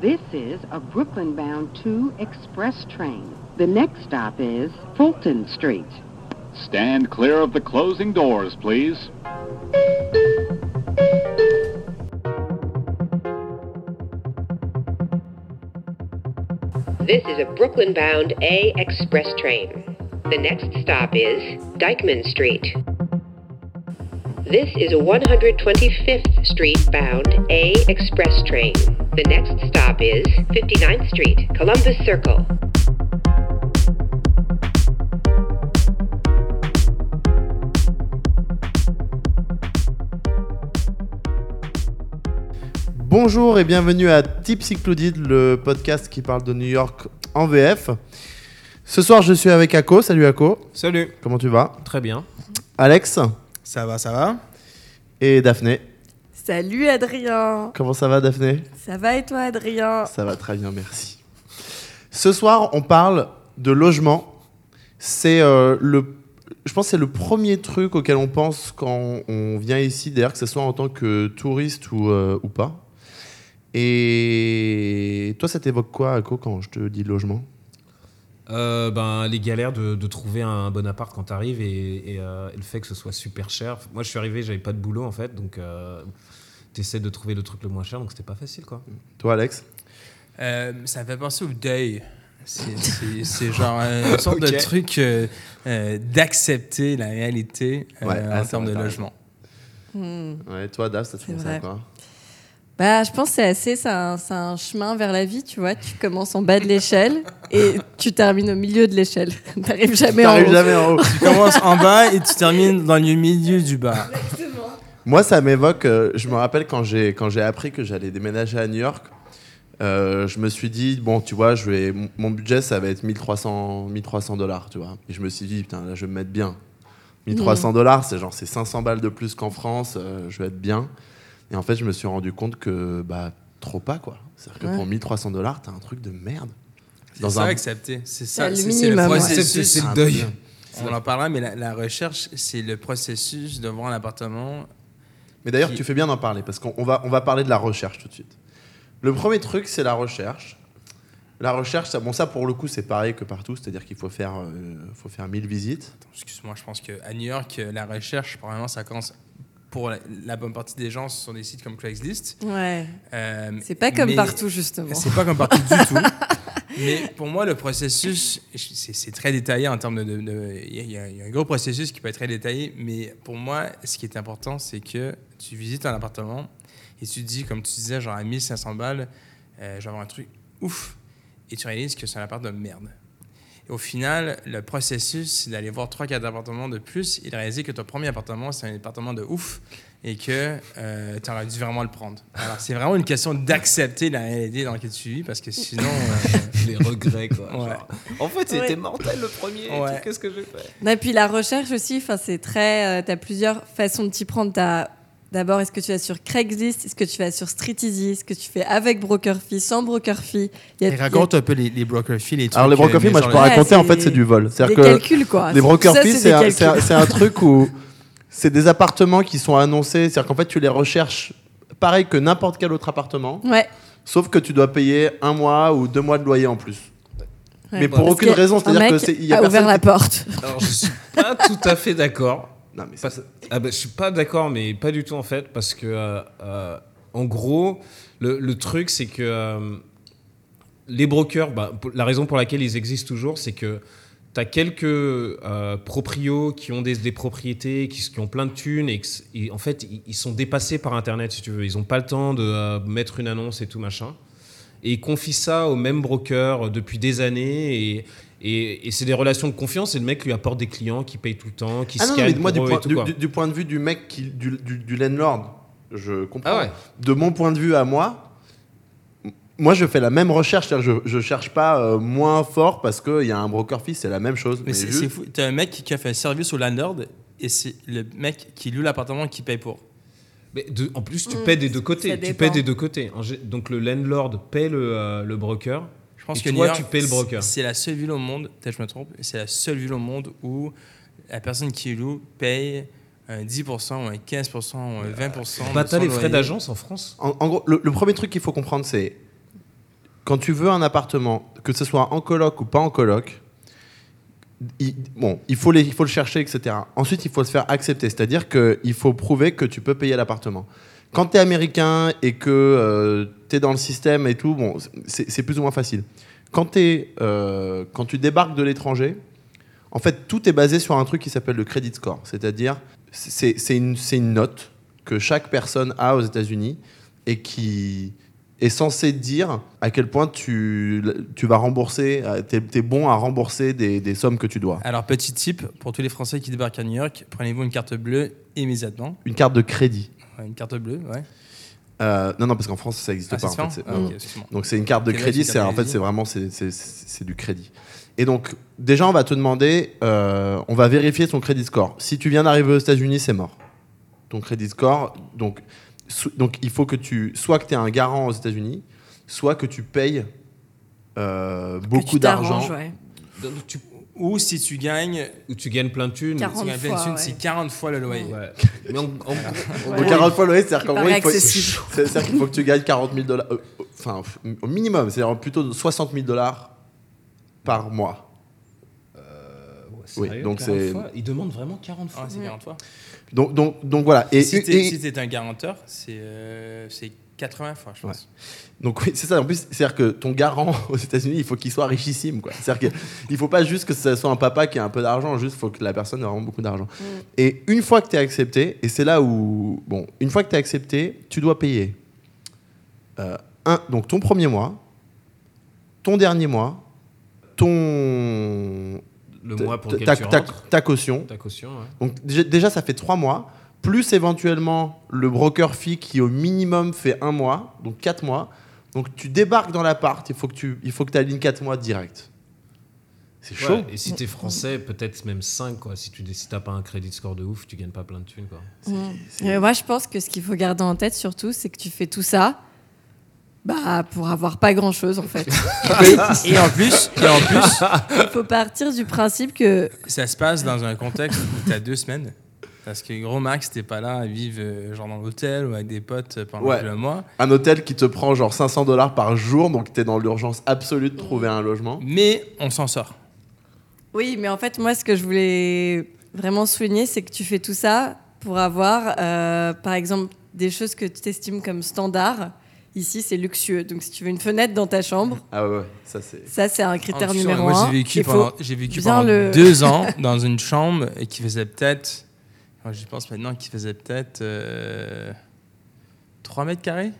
This is a Brooklyn bound 2 express train. The next stop is Fulton Street. Stand clear of the closing doors, please. This is a Brooklyn bound A express train. The next stop is Dyckman Street. This is a 125th Street bound A express train. The next stop is 59th Street, Columbus Circle. Bonjour et bienvenue à Tips Included, le podcast qui parle de New York en VF. Ce soir, je suis avec Ako. Salut Ako. Salut. Comment tu vas? Très bien. Alex Ça va, ça va et Daphné. Salut Adrien. Comment ça va Daphné? Ça va et toi Adrien? Ça va très bien, merci. Ce soir, on parle de logement. C'est euh, le je pense que c'est le premier truc auquel on pense quand on vient ici, d'ailleurs, que ce soit en tant que touriste ou, euh, ou pas. Et toi, ça t'évoque quoi, Ako, quand je te dis logement? Euh, ben, les galères de, de trouver un bon appart quand tu arrives et, et, euh, et le fait que ce soit super cher. Moi, je suis arrivé, j'avais pas de boulot en fait, donc euh, tu essaies de trouver le truc le moins cher, donc c'était pas facile quoi. Toi, Alex Euh, ça me fait penser au deuil. C'est- genre une sorte de truc euh, euh, d'accepter la réalité euh, Ouais, ah, en termes de logement. Ouais, toi, Dave, ça te ça vrai. quoi Bah, je pense que c'est assez, c'est un, c'est un chemin vers la vie, tu vois. Tu commences en bas de l'échelle et tu termines au milieu de l'échelle. T'arrives jamais en haut. jamais en haut. Tu commences en bas et tu termines dans le milieu du bas. Moi, ça m'évoque. euh, je me rappelle quand j'ai quand j'ai appris que j'allais déménager à New York. euh, je me suis dit bon, tu vois, je vais mon- mon budget ça va être 1300 1300 dollars, tu vois. Et je me suis dit putain là, je vais me mettre bien. 1300 dollars, c'est genre c'est 500 balles de plus qu'en France. euh, je vais être bien. Et en fait, je me suis rendu compte que bah trop pas quoi. C'est-à-dire que Ouais. pour 1300 dollars, t'as un truc de merde. C'est ça, accepter. C'est ça, le c'est c'est le minimum, ouais. processus. C'est le deuil. On en parlera, mais la, la recherche, c'est le processus de voir un appartement. Mais d'ailleurs, Qui- tu fais bien d'en parler parce qu'on on va, on va parler de la recherche tout de suite. Le premier truc, c'est la recherche. La recherche, ça, bon, ça pour le coup, c'est pareil que partout, c'est-à-dire qu'il faut faire, euh, faut faire 1000 visites. Excuse-moi, je pense qu'à New York, euh, la recherche, probablement, ça commence pour la, la bonne partie des gens sur des sites comme Craigslist. Ouais. Euh, C'est pas comme partout, justement. C'est pas comme partout du tout. Mais pour moi, le processus, c'est très détaillé en termes de. il y a un gros processus qui peut être très détaillé, mais pour moi, ce qui est important, c'est que tu visites un appartement et tu te dis, comme tu disais, genre à 1500 balles, euh, je vais avoir un truc ouf. Et tu réalises que c'est un appart de merde. Et au final, le processus, c'est d'aller voir 3-4 appartements de plus et de réaliser que ton premier appartement, c'est un appartement de ouf et que tu aurais dû vraiment le prendre. Alors, c'est vraiment une question d'accepter la réalité dans laquelle tu vis parce que sinon. euh, Les regrets quoi. Ouais. genre. En fait, c'était Ouais. mortel le premier. Ouais. Qu'est-ce que j'ai fait? Et puis la recherche aussi, enfin, c'est très. tu as plusieurs façons de t'y prendre. T'as- D'abord, est-ce que tu vas sur Craigslist? Est-ce que tu vas sur Street Easy Est-ce que tu fais avec Broker Fee, sans Broker Fee Il y a- et raconte un peu les, les broker fees, les trucs. Alors les broker euh, fees, moi je peux raconter, en fait, c'est du vol. Des que calculs, quoi. les broker Ça, fees, c'est un, un truc où c'est des appartements qui sont annoncés. C'est-à-dire qu'en fait, tu les recherches pareil que n'importe quel autre appartement, Ouais. sauf que tu dois payer un mois ou deux mois de loyer en plus. Ouais. Mais pour Parce aucune que raison, c'est-à-dire que c'est- il y a a ouvert la qui- porte. Alors, je suis pas tout à fait d'accord. Non, mais Pas- ah bah, je suis pas d'accord, mais pas du tout en fait, parce que euh, euh, en gros, le, le truc c'est que euh, les brokers, bah, la raison pour laquelle ils existent toujours, c'est que tu as quelques euh, proprios qui ont des, des propriétés, qui, qui ont plein de thunes, et, en fait, ils, ils sont dépassés par Internet, si tu veux. Ils n'ont pas le temps de euh, mettre une annonce et tout machin. Et ils confient ça au même broker euh, depuis des années, et, et, et c'est des relations de confiance, et le mec lui apporte des clients qui payent tout le temps, qui Ah non, scannent mais moi, du point, tout, du, point de vue du mec, qui, du, landlord, je comprends. Ah ouais. De mon point de vue à moi, moi, je fais la même recherche. Je, je cherche pas euh, moins fort parce qu'il y a un broker fee, c'est la même chose. Mais c'est juste- fou. T'as un mec qui a fait un service au landlord et c'est le mec qui loue l'appartement qui paye pour. Mais de- en plus, tu Mm, paies des deux côtés. Tu paies des deux côtés. Donc le landlord paie le, euh, le broker. Je pense Et que toi, York, tu payes le broker. C'est la seule ville au monde, peut-être je me trompe, c'est la seule ville au monde où la personne qui loue paye un 10% ou un 15% ou un 20%. Bah, t'as les frais d'agence en France. En, en gros, le, le premier truc qu'il faut comprendre, c'est quand tu veux un appartement, que ce soit en coloc ou pas en coloc, il, bon, il faut, le chercher, etc. Ensuite, il faut se faire accepter, c'est-à-dire qu'il faut prouver que tu peux payer l'appartement. Quand tu es américain et que tu es dans le système et tout, bon, c'est plus ou moins facile. Quand, t'es, euh, quand tu débarques de l'étranger, en fait, tout est basé sur un truc qui s'appelle le credit score, c'est-à-dire c'est une note que chaque personne a aux États-Unis et qui est censée dire à quel point tu, tu vas rembourser, tu es, bon à rembourser des, des sommes que tu dois. Alors, petit tip pour tous les Français qui débarquent à New York, prenez-vous une carte bleue immédiatement. Une carte de crédit. Ouais, une carte bleue, ouais. Euh, non, non, parce qu'en France, ça n'existe Ah, pas. En fait, Ah, excuse-moi. Donc c'est une carte de crédit, c'est en fait c'est vraiment c'est, du crédit. Et donc déjà on va te demander, euh, on va vérifier ton crédit score. Si tu viens d'arriver aux États-Unis, c'est mort. Ton crédit score, donc donc il faut que tu soit que tu aies un garant aux États-Unis, soit que tu payes euh, beaucoup d'argent. ouais. Ou si tu gagnes, ou tu gagnes plein de thunes. 40 tu gagnes plein de fois, thunes, ouais. c'est 40 fois le loyer. Ouais. Mais Ouais. Donc 40 fois le loyer, c'est-à-dire qu'en gros, il faut, c'est-à-dire qu'il faut que tu gagnes 40 000 dollars, euh, enfin au minimum, c'est-à-dire plutôt 60 000 dollars par mois. Oui, Sérieux, donc 40 c'est- fois Ils demandent vraiment 40 Ah, fois. c'est 40 fois. Donc, donc, donc voilà. Et, si et- si t'es un garanteur, c'est euh, c'est 80 fois, je pense. donc oui, c'est ça. En plus, c'est-à-dire que ton garant aux États-Unis, il faut qu'il soit richissime, quoi. C'est-à-dire qu'il faut pas juste que ce soit un papa qui a un peu d'argent, juste faut que la personne ait vraiment beaucoup d'argent. Et une fois que tu es accepté, et c'est là où, bon, une fois que tu es accepté, tu dois payer euh, un, donc ton premier mois, ton dernier mois, ton Le mois pour lequel ta, tu ta- rentres. ta caution. Ta caution, ouais. Donc déjà, ça fait trois mois, plus éventuellement le broker fee qui au minimum fait un mois, donc quatre mois. Donc tu débarques dans l'appart, il faut que tu il faut que alignes quatre mois direct. C'est chaud. Ouais, et si t'es français, peut-être même 5, quoi. Si tu si t'as pas un crédit score de ouf, tu gagnes pas plein de thunes, quoi. Moi, je pense que ce qu'il faut garder en tête surtout, c'est que tu fais tout ça bah, pour avoir pas grand chose en fait. Et en plus, et en plus Il faut partir du principe que ça se passe dans un contexte où tu as deux semaines. Parce que gros Max, t'es pas là à vivre euh, genre dans l'hôtel ou avec des potes pendant Ouais. le mois. Un hôtel qui te prend genre 500 dollars par jour, donc tu es dans l'urgence absolue de trouver un logement. Mais on s'en sort. Oui, mais en fait, moi, ce que je voulais vraiment souligner, c'est que tu fais tout ça pour avoir, euh, par exemple, des choses que tu estimes comme standard. Ici, c'est luxueux. Donc, si tu veux une fenêtre dans ta chambre, Ah ouais, ouais, ça c'est. ça, c'est un critère plus, numéro moi, un. j'ai vécu pendant, j'ai vécu bien pendant le- deux ans dans une chambre et qui faisait peut-être, j'y pense maintenant, qui faisait peut-être euh, 3 mètres carrés.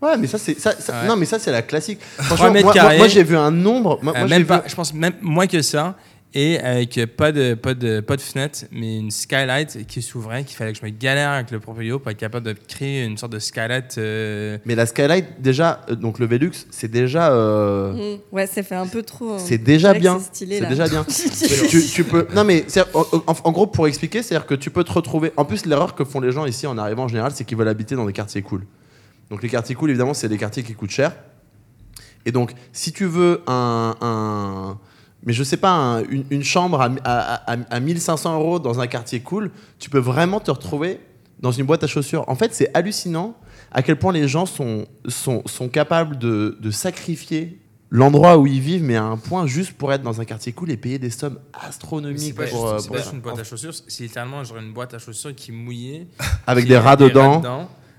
Ouais, mais ça c'est ça, ça- Ouais. non mais ça c'est la classique. Franchement, mètres moi, moi- carrés. moi, j'ai vu un nombre. Moi, Euh, même vu- pas, je pense même moins que ça. Et avec pas de, pas, de, pas de fenêtre, mais une skylight qui s'ouvrait, qu'il fallait que je me galère avec le proprio pour être capable de créer une sorte de skylight. euh, Mais la Skylight déjà, euh, donc le Velux, c'est déjà. euh, Mm. Ouais, ça fait un peu trop. hein. C'est déjà bien. C'est déjà bien. tu, tu peux. Non mais en- en gros pour expliquer, c'est-à-dire que tu peux te retrouver. En plus, l'erreur que font les gens ici en arrivant en général, c'est qu'ils veulent habiter dans des quartiers cool. Donc les quartiers cool, évidemment, c'est des quartiers qui coûtent cher. Et donc, si tu veux un, un- mais je sais pas, un- une, une chambre à, à, à- à 1500 euros dans un quartier cool, tu peux vraiment te retrouver dans une boîte à chaussures. En fait, c'est hallucinant à quel point les gens sont, sont, sont capables de, de sacrifier l'endroit où ils vivent, mais à un point juste pour être dans un quartier cool et payer des sommes c'est astronomiques pas, pour, euh, juste- c'est pour pas ça. juste une boîte à chaussures, c'est littéralement genre une boîte à chaussures qui est mouillée. Avec qui des rats dedans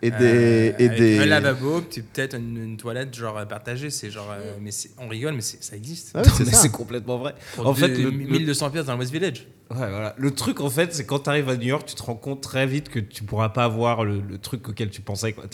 et euh, et des... Un lavabo, puis peut-être une, une toilette genre partagée. C'est genre, euh, mais on rigole, mais ça existe. Ah oui, c'est complètement vrai. Pour en deux- fait, le, le- 1200 pièces dans le West Village. Ouais, voilà. le truc, en fait, c'est quand tu arrives à New York, tu te rends compte très vite que tu pourras pas avoir le, le truc auquel tu pensais. quoi.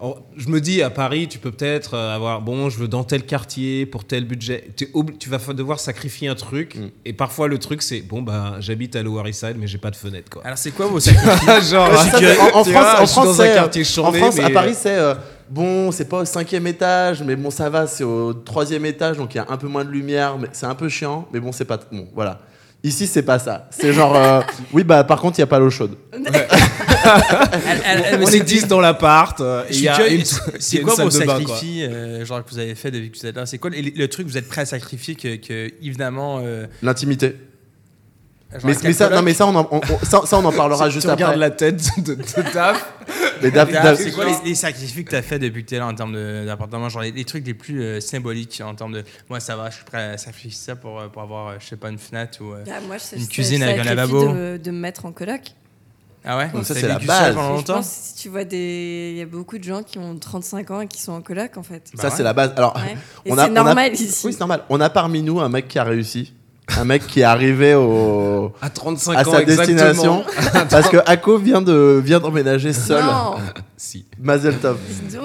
Alors, je me dis, à Paris, tu peux peut-être euh, avoir, bon, je veux dans tel quartier, pour tel budget. Tu vas devoir sacrifier un truc. Mm. Et parfois, le truc, c'est, bon, bah, j'habite à Lower East Side, mais j'ai pas de fenêtre. Quoi. Alors, c'est quoi vos sacrifices Genre, ça, en, France, vois, en je suis France, dans un c'est, quartier euh, chambé, en France, à Paris, c'est euh, bon, c'est pas au cinquième étage, mais bon, ça va, c'est au troisième étage, donc il y a un peu moins de lumière, mais c'est un peu chiant, mais bon, c'est pas bon, voilà. Ici, c'est pas ça. C'est genre, euh, oui, bah par contre, il y a pas l'eau chaude. Elle- elle- elle- on est 10 dans l'appart. euh, et Je il suis y a curieux, une- c'est- il y a C'est une quoi salle vos de bain, quoi. sacrifices euh, genre, que vous avez fait depuis que vous êtes là? C'est quoi le, le truc que vous êtes prêt à sacrifier que, que évidemment. euh, L'intimité. genre Mais, ça, non, mais ça, on en, on- on- ça, ça, on en parlera Tu- juste tu regardes après. la tête de, de Taf. C'est quoi les, les sacrifices que tu as fait depuis que tu es là en termes d'appartement Genre les, les trucs les plus euh, symboliques en termes de. Moi, ça va, je suis prêt à sacrifier ça pour, euh, pour avoir, euh, je sais pas, une fenêtre ou. euh, Ah, moi, je, Une je- cuisine avec un lavabo. De, de me mettre en coloc. Ah ouais? Donc ça, c'est la base. pendant je pense que si tu vois des. Il y a beaucoup de gens qui ont 35 ans et qui sont en coloc, en fait. Bah ça, ouais. c'est la base. Alors, Ouais. Et on a- c'est on a- normal ici. oui, c'est normal. On a parmi nous un mec qui a réussi. Un mec qui est arrivé au, À 35 à ans sa exactement. destination. parce que Ako vient de vient d'emménager seul. Non, si, Mazel tov.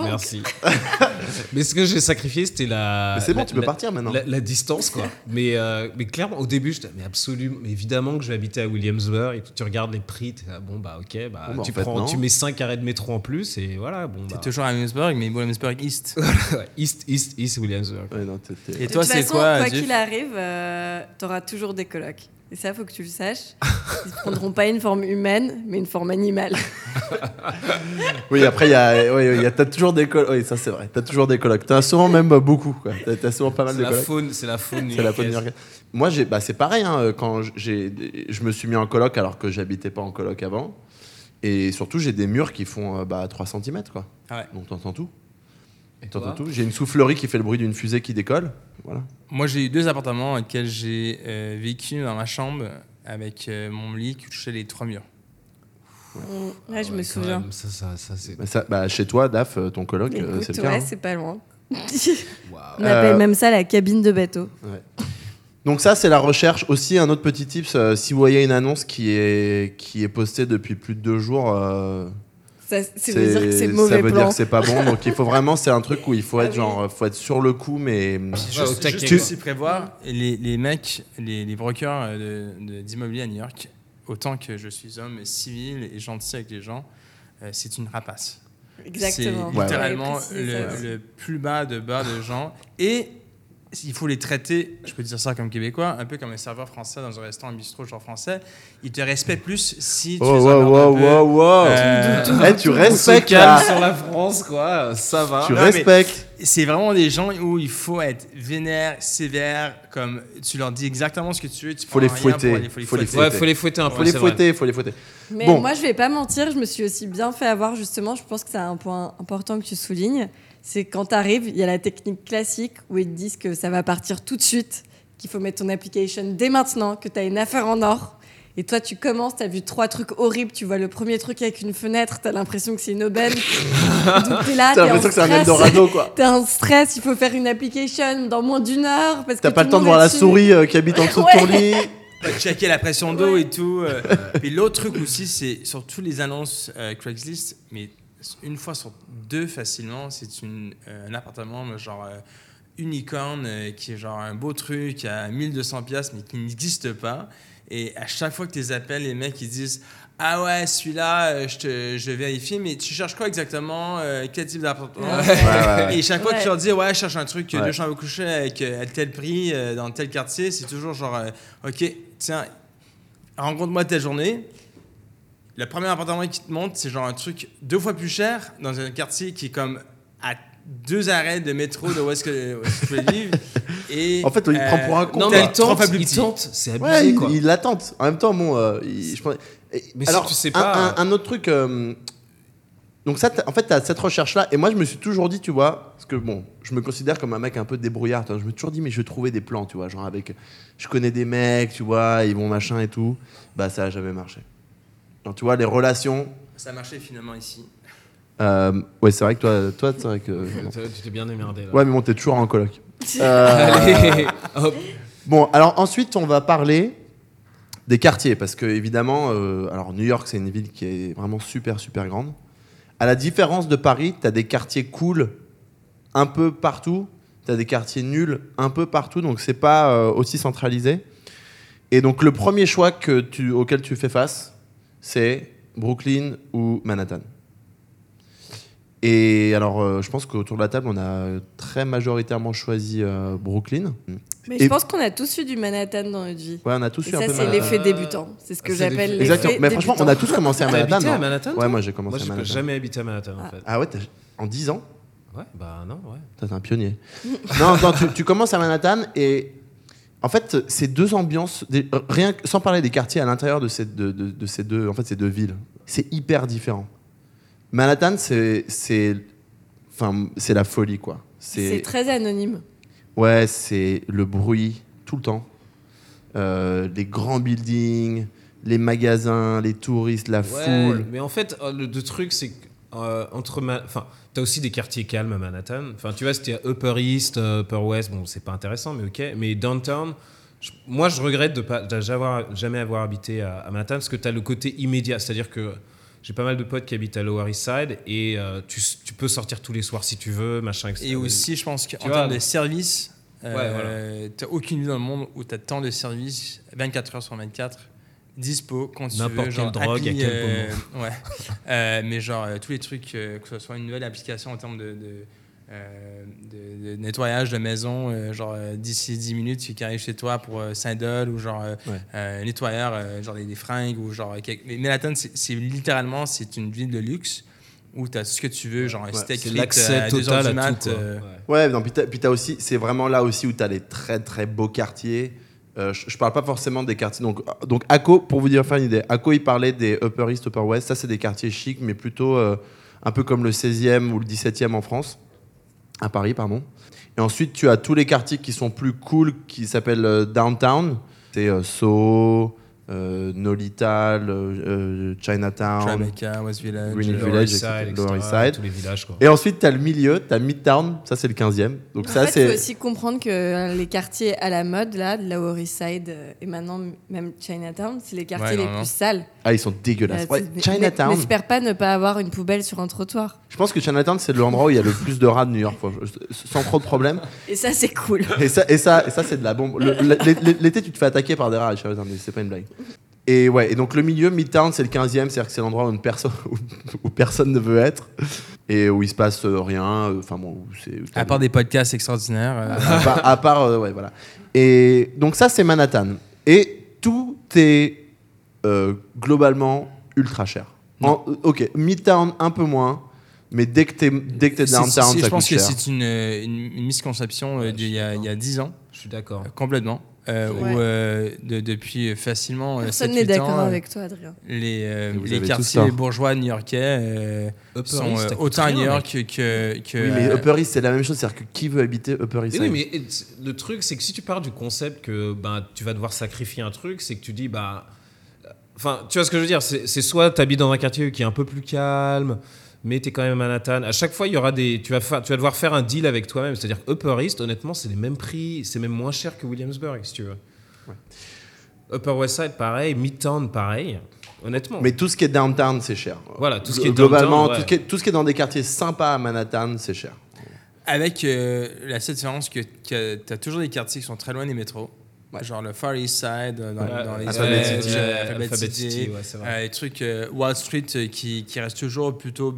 merci. mais ce que j'ai sacrifié, c'était la. Mais c'est bon, la- tu peux la- partir maintenant. La, la distance, quoi. mais, euh, mais clairement, au début, j'étais, mais absolument, mais évidemment que je vais habiter à Williamsburg et tu regardes les prix, t'es là, bon, bah, ok, bah, Bon, bah, tu, prends, tu mets 5 arrêts de métro en plus et voilà, bon, T'es bah. toujours à Williamsburg, mais Williamsburg East. East, East, East Williamsburg. Ouais, non, t'es- t'es- Et De toi, toute c'est façon, quoi, quoi qu'il arrive, euh, t'auras toujours des colocs. Et ça, faut que tu le saches. Ils prendront pas une forme humaine, mais une forme animale. Oui, après, il y a, oui, il y a- t'as toujours des colocs. Oui, ça, c'est vrai. T'as toujours des colocs. T'as souvent même euh, beaucoup. T'as, t'as souvent pas mal de la colocs. faune, c'est la faune. C'est la faune. Moi, j'ai, bah, c'est pareil. hein, quand j'ai, je me suis mis en coloc alors que j'habitais pas en coloc avant. Et surtout, j'ai des murs qui font euh, bah, 3 cm. Quoi. Ah ouais. Donc, t'entends tout. Et T'entends toi tout. J'ai une soufflerie qui fait le bruit d'une fusée qui décolle. Voilà. Moi, j'ai eu deux appartements dans lesquels j'ai euh, vécu dans ma chambre avec euh, mon lit qui touchait les trois murs. Ouais, je Ouais, me quand souviens. même, Ça, ça, ça, c'est. Bah, ça- bah, chez toi, Daf, euh, ton coloc, euh, c'est le cas. ouais, hein. c'est pas loin. On appelle Euh, même ça la cabine de bateau. Donc ça, c'est la recherche. Aussi, un autre petit tips, euh, si vous voyez une annonce qui est, qui est postée depuis plus de deux jours, euh, Ça, ça veut dire que c'est ça mauvais veut dire que c'est pas bon. Donc il faut vraiment, c'est un truc où il faut Ah être genre, faut être sur le coup, mais juste taquet, aussi prévoir, les, les mecs, les, les brokers euh, de- de- d'immobilier à New York, autant que je suis homme civil et gentil avec les gens, euh, c'est une rapace. Exactement. C'est Ouais, littéralement Ouais, ça le plus bas de bas de gens. Et il faut les traiter, je peux dire ça comme québécois, un peu comme un serveur français dans un restaurant, un bistrot, genre français. Ils te respectent plus si tu oh les wow wow un peu. wow wow. Euh, Eh, tu respectes là. sur la France, quoi. Ça va. Tu Non, respectes. c'est vraiment des gens où il faut être vénère, sévère, comme tu leur dis exactement ce que tu veux. Tu Faut les fouetter, aller- faut les faut les fouetter. Ouais, faut les fouetter un peu. Faut les fouetter, faut les fouetter. Mais Bon. moi, je vais pas mentir, je me suis aussi bien fait avoir, justement. Je pense que c'est un point important que tu soulignes. C'est quand tu arrives, il y a la technique classique où ils te disent que ça va partir tout de suite, qu'il faut mettre ton application dès maintenant, que tu as une affaire en or. Et toi, tu commences, tu as vu trois trucs horribles. Tu vois le premier truc avec une fenêtre, tu as l'impression que c'est une aubaine. Donc, t'es là, T'as l'impression que c'est un stress. Eldorado quoi. T'es en stress, il faut faire une application dans moins d'une heure. parce T'as pas le temps de voir la souris euh, qui habite en dessous de ton Ouais. lit. Faut checker la pression d'eau Ouais. et tout. euh. Puis l'autre truc aussi, c'est sur toutes les annonces euh, Craigslist, mais une fois sur deux facilement, c'est une, euh, un appartement genre euh, unicorn euh, qui est genre un beau truc à 1200 pièces mais qui n'existe pas. Et à chaque fois que tu les appelles, les mecs ils disent ah ouais celui-là euh, je te je vais vérifier mais tu cherches quoi exactement Euh, quel type d'appartement? Ouais. Ouais, ouais, ouais. et chaque fois que tu leur dis, ouais, je cherche un truc, euh, Ouais. deux chambres couchées avec euh, à tel prix, euh, dans tel quartier, c'est toujours genre, euh, ok, tiens, rencontre-moi telle journée. Le premier appartement qui te montre, c'est genre un truc deux fois plus cher dans un quartier qui est comme à deux arrêts de métro de où est-ce que, je peux vivre. Et, En fait, il prend pour un con, Non, mais il tente, il tente. C'est abusé, Ouais, il, quoi. il l'attente. En même temps, bon, euh, il- je pense- Mais si alors, tu sais pas- Un, un autre truc. euh, donc ça, en fait, tu as cette recherche-là. Et moi, je me suis toujours dit, tu vois, parce que bon, je me considère comme un mec un peu débrouillard. tu Je me suis toujours dit, mais je vais trouver des plans, tu vois, genre avec, je connais des mecs, tu vois, ils vont machin et tout. Bah, ça a jamais marché. Donc, tu vois, les relations. ça a marché finalement ici. euh, ouais, c'est vrai que toi, toi, c'est vrai que. Tu t'es bien émerdé là. Ouais, mais bon, t'es toujours en coloc. Euh, Allez, hop. Bon, alors ensuite, on va parler des quartiers, parce que évidemment, euh, alors New York, c'est une ville qui est vraiment super, super grande. À la différence de Paris, tu as des quartiers cool un peu partout, tu as des quartiers nuls un peu partout, donc c'est pas euh, aussi centralisé. Et donc le premier choix que tu, auquel tu fais face, c'est Brooklyn ou Manhattan. Et alors, euh, je pense qu'autour de la table, on a très majoritairement choisi euh, Brooklyn. Mais Et- je pense qu'on a tous eu du Manhattan dans notre vie. Ouais, on a tous Et eu un ça, peu c'est l'effet débutant. C'est ce que j'appelle l'effet- Exactement. Mais franchement, on a tous commencé à Manhattan. habité à non Manhattan Ouais, moi j'ai commencé Moi, à j'ai Manhattan. jamais habité à Manhattan en fait. Ah ouais, en 10 ans Ouais, bah non, ouais. Toi, T'es un pionnier. non, non, tu, tu commences à Manhattan et en fait, ces deux ambiances, des- rien sans parler des quartiers à l'intérieur de ces, de, de- de ces deux, en fait, ces deux villes, c'est hyper différent. Manhattan, c'est c'est enfin c'est la folie quoi. C'est très anonyme. Ouais, c'est le bruit tout le temps. Euh, les grands buildings, les magasins, les touristes, la Ouais, foule. Mais en fait, euh, le, le truc, c'est que euh, entre. Ma... Enfin, t'as aussi des quartiers calmes à Manhattan. Enfin, tu vois, c'était Upper East, euh, Upper West. Bon, c'est pas intéressant, mais ok. Mais downtown. je- moi, je regrette de pas de jamais, avoir habité à, à Manhattan parce que tu as le côté immédiat. C'est-à-dire que j'ai pas mal de potes qui habitent à Lower East Side et euh, tu, tu peux sortir tous les soirs si tu veux, machin, etc. Et aussi, je pense qu'en termes de services, Ouais, euh, t'as aucune vie dans le monde où t'as tant de services 24 heures sur 24 dispo quand tu veux. Genre quelle drogue, à quel euh, Ouais. Euh, mais genre euh, tous les trucs, euh, que ce soit une nouvelle application en termes de, de, euh, de- de nettoyage de maison, euh, genre euh, d'ici 10 minutes, tu qui arrive chez toi pour euh, 5 dollars ou genre euh, Ouais. euh, nettoyeur, euh, genre des, des fringues ou genre. quelque- Mais Manhattan, c'est c'est littéralement c'est une ville de luxe où tu as tout ce que tu veux, genre un steak c'est frites, l'accès euh, à 2 heures total à mat, tout. quoi. euh, Ouais. Ouais, non, puis puis t'as aussi, c'est vraiment là aussi où tu as les très très beaux quartiers. Euh, je, je parle pas forcément des quartiers. Donc, donc Akko, pour vous dire faire une idée, Akko il parlait des Upper East, Upper West. Ça, c'est des quartiers chics, mais plutôt euh, un peu comme le 16e ou le 17e en France, à Paris, pardon. Et ensuite, tu as tous les quartiers qui sont plus cool, qui s'appellent euh, Downtown. C'est Soho, euh, Nolital, euh, euh, Chinatown. Tribeca, West Village. Greenwich Lower Village, Lower East Side. tous les villages, quoi. Et ensuite, tu as le milieu, tu as Midtown, ça c'est le 15e. Donc En ça, fait, il faut aussi comprendre que euh, les quartiers à la mode, là, de Lower East Side euh, et maintenant même Chinatown, c'est les quartiers Ouais, les non, non. plus sales. Ah, ils sont dégueulasses. Euh, Ouais, Chinatown. mais- N'espère pas ne pas avoir une poubelle sur un trottoir. Je pense que Chinatown, c'est l'endroit où il y a le plus de rats de New York, quoi. sans trop de problèmes. Et ça, c'est cool. Et ça, et ça, et ça c'est de la bombe. L'été, tu te fais attaquer par des rats à Chinatown, mais c'est pas une blague. Et ouais, et donc le milieu, Midtown, c'est le 15e, c'est-à-dire que c'est l'endroit où, une perso- où, où personne ne veut être et où il se passe euh, rien. euh, Enfin bon, c'est. À part des podcasts extraordinaires. euh, à part, à part, euh, ouais, voilà. Et donc ça, c'est Manhattan. Et tout est euh, globalement ultra cher. En- ok, Midtown un peu moins, mais dès que t'es dès que t'es c'est- downtown, je pense que c'est une, une, une misconception Ouais, d'il y, a- il y a 10 ans, Je suis d'accord. complètement. Euh, Ouais. où, euh, de- depuis facilement euh, Personne 7-8 n'est d'accord ans, euh, avec toi, Adrien. les, euh, les quartiers bourgeois new-yorkais euh, sont euh, autant à New mec. York que. que Oui, mais Upper East, c'est la même chose. C'est-à-dire que qui veut habiter Upper East oui, mais le truc, c'est que si tu pars du concept que ben, tu vas devoir sacrifier un truc, c'est que tu dis, bah. Enfin, tu vois ce que je veux dire C'est c'est soit tu habites dans un quartier qui est un peu plus calme, mais tu es quand même à Manhattan. À chaque fois, il y aura des. Tu vas, fa- tu vas devoir faire un deal avec toi-même. C'est-à-dire que Upper East, honnêtement, c'est les mêmes prix, c'est même moins cher que Williamsburg, si tu veux. Upper West Side, pareil. Midtown, pareil. Honnêtement. Mais tout ce qui est downtown, c'est cher. Voilà, tout ce qui est Globalement, downtown, ouais. tout, ce qui est, tout ce qui est dans des quartiers sympas à Manhattan, c'est cher. Avec euh, la seule différence que, tu as toujours des quartiers qui sont très loin des métros. Genre le Far East Side, euh, dans, Ouais, dans les Alphabet City. euh, Ouais, Alphabet Alphabet City, City, ouais, c'est vrai. euh, les trucs euh, Wall Street euh, qui, qui restent toujours plutôt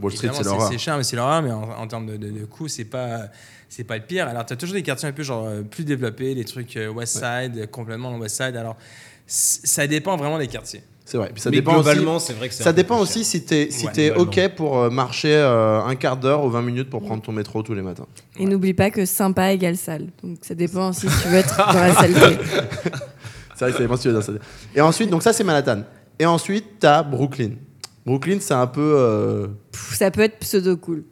Wall Street, c'est l'horreur. C'est cher, mais c'est l'horreur, mais en, en termes de, de, de coût, c'est pas, c'est pas le pire. Alors, tu as toujours des quartiers un peu genre plus développés, les trucs West Side, euh, complètement West Side. Alors, ça dépend vraiment des quartiers. C'est vrai. Puis ça mais dépend globalement, aussi. c'est vrai que c'est Ça dépend aussi si t'es si Ouais, t'es ok pour euh, marcher euh, un quart d'heure ou 20 minutes pour prendre ton métro tous les matins. Et n'oublie pas que sympa égale sale. Donc ça dépend aussi si tu veux être dans la saleté. C'est vrai que ça dépend si tu veux dans ça. Et ensuite, donc ça c'est Manhattan. Et ensuite, t'as Brooklyn. Brooklyn, c'est un peu. euh, Pff, ça peut être pseudo cool.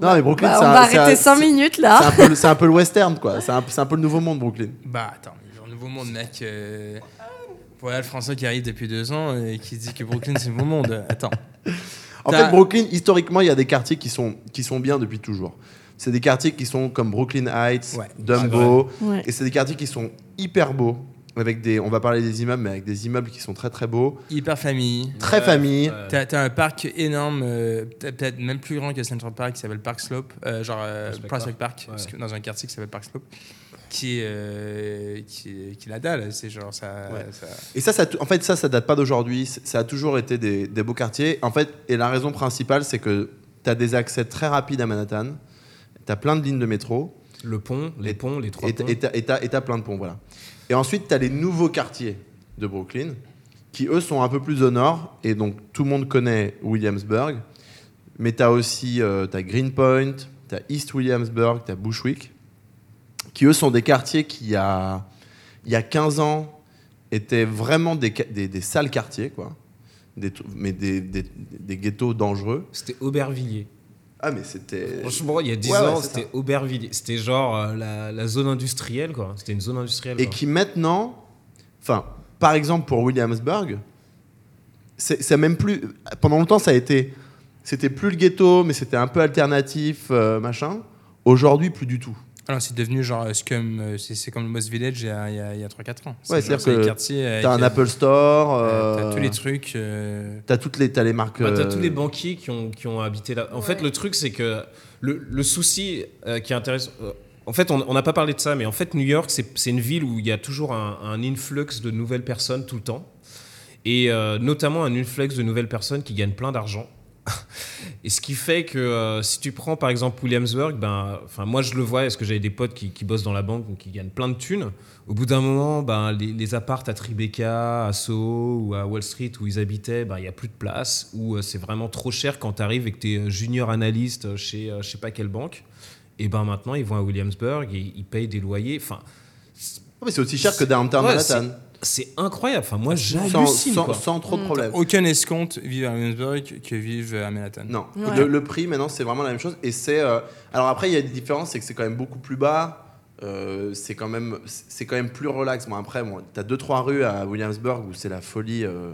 Non, mais Brooklyn, Bah, c'est on un- va un- arrêter 5 c'est- minutes là. le- c'est un peu le western, quoi. C'est un, peu le nouveau monde, Brooklyn. Bah, attends, genre, nouveau monde, mec. Euh, voilà le Français qui arrive depuis deux ans et qui dit que Brooklyn, c'est le nouveau monde. Attends. En fait, Brooklyn, historiquement, il y a des quartiers qui sont, qui sont bien depuis toujours. C'est des quartiers qui sont comme Brooklyn Heights, Ouais. Dumbo. Ouais. Et c'est des quartiers qui sont hyper beaux. Avec des, on va parler des immeubles, mais avec des immeubles qui sont très très beaux. Hyper famille. Très Ouais, famille. ouais. T'as as un parc énorme, euh, peut- peut-être même plus grand que Central Park, qui s'appelle Park Slope, euh, genre euh, Prospect Park, Ouais. parce que dans un quartier qui s'appelle Park Slope, qui est, euh, qui, est- qui la dalle. C'est genre ça. Ouais. ça- Et ça, ça, en fait, ça, ça date pas d'aujourd'hui. Ça a toujours été des, des beaux quartiers. En fait, et la raison principale, c'est que tu as des accès très rapides à Manhattan. Tu as plein de lignes de métro. Le pont, les ponts, les trois Et ponts. tu as, plein de ponts, voilà. Et ensuite, tu as les nouveaux quartiers de Brooklyn, qui eux sont un peu plus au nord. Et donc, tout le monde connaît Williamsburg. Mais tu as aussi euh, t'as Greenpoint, tu as East Williamsburg, tu as Bushwick, qui eux sont des quartiers qui, il y a, il y a 15 ans, étaient vraiment des, des, des sales quartiers, quoi. des, mais des, des, ghettos dangereux. C'était Aubervilliers. Ah, mais c'était. Franchement, il y a 10 Ouais, ouais, ans, c'était. Aubervilliers. C'était genre euh, la, la zone industrielle, quoi. C'était une zone industrielle. Et quoi. qui maintenant, enfin, par exemple pour Williamsburg, c'est c'est même plus. Pendant longtemps, ça a été. C'était plus le ghetto, mais c'était un peu alternatif, euh, machin. Aujourd'hui, plus du tout. Alors, c'est devenu genre euh, scum, euh, c'est comme le Moss Village il y a, a, il y a 3-4 ans. Ouais, c'est-à-dire que T'as un euh, Apple Store. euh, T'as euh, tous les trucs. euh, T'as toutes les, t'as les marques. Bah, t'as euh, tous les banquiers qui ont, qui ont habité là. En fait, le truc, c'est que le, le souci euh, qui est intéressant. euh, en fait, on on n'a pas parlé de ça, mais en fait, New York, c'est c'est une ville où il y a toujours un, un influx de nouvelles personnes tout le temps. Et euh, notamment un influx de nouvelles personnes qui gagnent plein d'argent. Et ce qui fait que euh, si tu prends par exemple Williamsburg, ben, moi je le vois, parce que j'avais des potes qui, qui bossent dans la banque, donc qui gagnent plein de thunes. Au bout d'un moment, ben, les, les appartes à Tribeca, à Soho ou à Wall Street où ils habitaient, ben, il n'y a plus de place, ou euh, c'est vraiment trop cher quand tu arrives et que tu es junior analyste chez euh, je sais pas quelle banque. Et ben maintenant ils vont à Williamsburg et ils payent des loyers. Enfin, Oh, mais c'est aussi cher que Downtown Ouais, Manhattan. C'est incroyable. Enfin moi Sans, j'hallucine. sans, quoi. sans trop de Mm. problèmes. Aucun escompte vivent à Williamsburg que vivent à Manhattan. Non, Ouais. le, le prix maintenant c'est vraiment la même chose et c'est euh, alors après il y a des différences c'est que c'est quand même beaucoup plus bas euh, c'est quand même c'est quand même plus relax bon après bon t'as deux trois rues à Williamsburg où c'est la folie euh,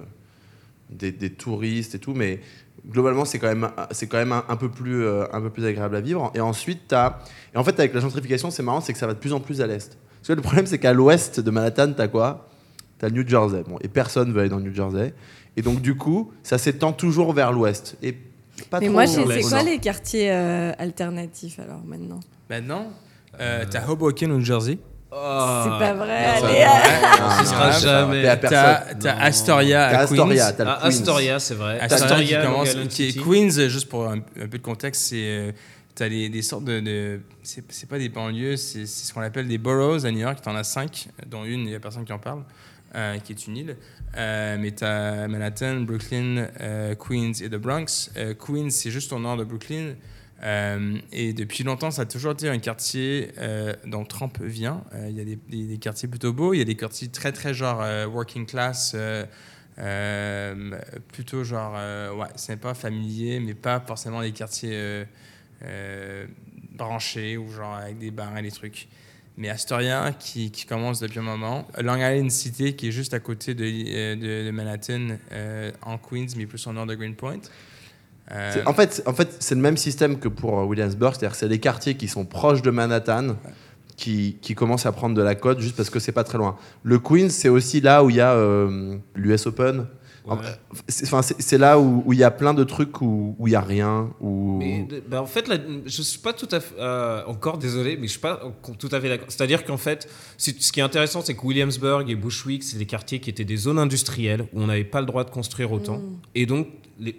des, des touristes et tout mais globalement c'est quand même c'est quand même un, un peu plus euh, un peu plus agréable à vivre et ensuite t'as et en fait avec la gentrification c'est marrant c'est que ça va de plus en plus à l'est parce que le problème c'est qu'à l'ouest de Manhattan t'as quoi? T'as le New Jersey bon et personne veut aller dans le New Jersey et donc du coup ça s'étend toujours vers l'ouest et pas Mais trop moi, c'est quoi les quartiers euh, alternatifs alors maintenant? Maintenant, euh, t'as Hoboken au New Jersey. Ah. C'est pas vrai. Non, ça- allez, Non, Ce non, sera jamais. T'as personne. t'as Non. Astoria à Astoria, Queens. Ah. Astoria, c'est vrai. Astoria qui commence, qui est. Queens, juste pour un, un peu de contexte, c'est euh, t'as des sortes de, de- c'est pas des banlieues, c'est c'est ce qu'on appelle des boroughs à New York. T'en as cinq, dont une, il y a personne qui en parle, euh, qui est une île. Euh, mais t'as Manhattan, Brooklyn, euh, Queens et The Bronx. Queens, c'est juste au nord de Brooklyn. Et depuis longtemps, ça a toujours été un quartier dont Trump vient. Il y a des, des- quartiers plutôt beaux, il y a des quartiers très très genre working class, plutôt genre ouais, sympa, familier, mais pas forcément des quartiers branchés ou genre avec des bars et des trucs. Mais Astoria, qui, qui commence depuis un moment. Long Island City, qui est juste à côté de, euh, de, de Manhattan, euh, en Queens, mais plus au nord de Greenpoint. Euh, En fait, en fait c'est le même système que pour Williamsburg, c'est-à-dire c'est les quartiers qui sont proches de Manhattan qui, qui commencent à prendre de la cote juste parce que c'est pas très loin. Le Queens, c'est aussi là où il y a euh, l'US Open. Ouais. C'est enfin, c'est- c'est là où où il y a plein de trucs où où il y a rien. Où... Mais, bah, en fait, là, je suis pas tout à fait euh, encore désolé, mais je suis pas tout à fait d'accord. C'est-à-dire qu'en fait, ce qui est intéressant, c'est que Williamsburg et Bushwick, c'est des quartiers qui étaient des zones industrielles où on n'avait pas le droit de construire autant, et donc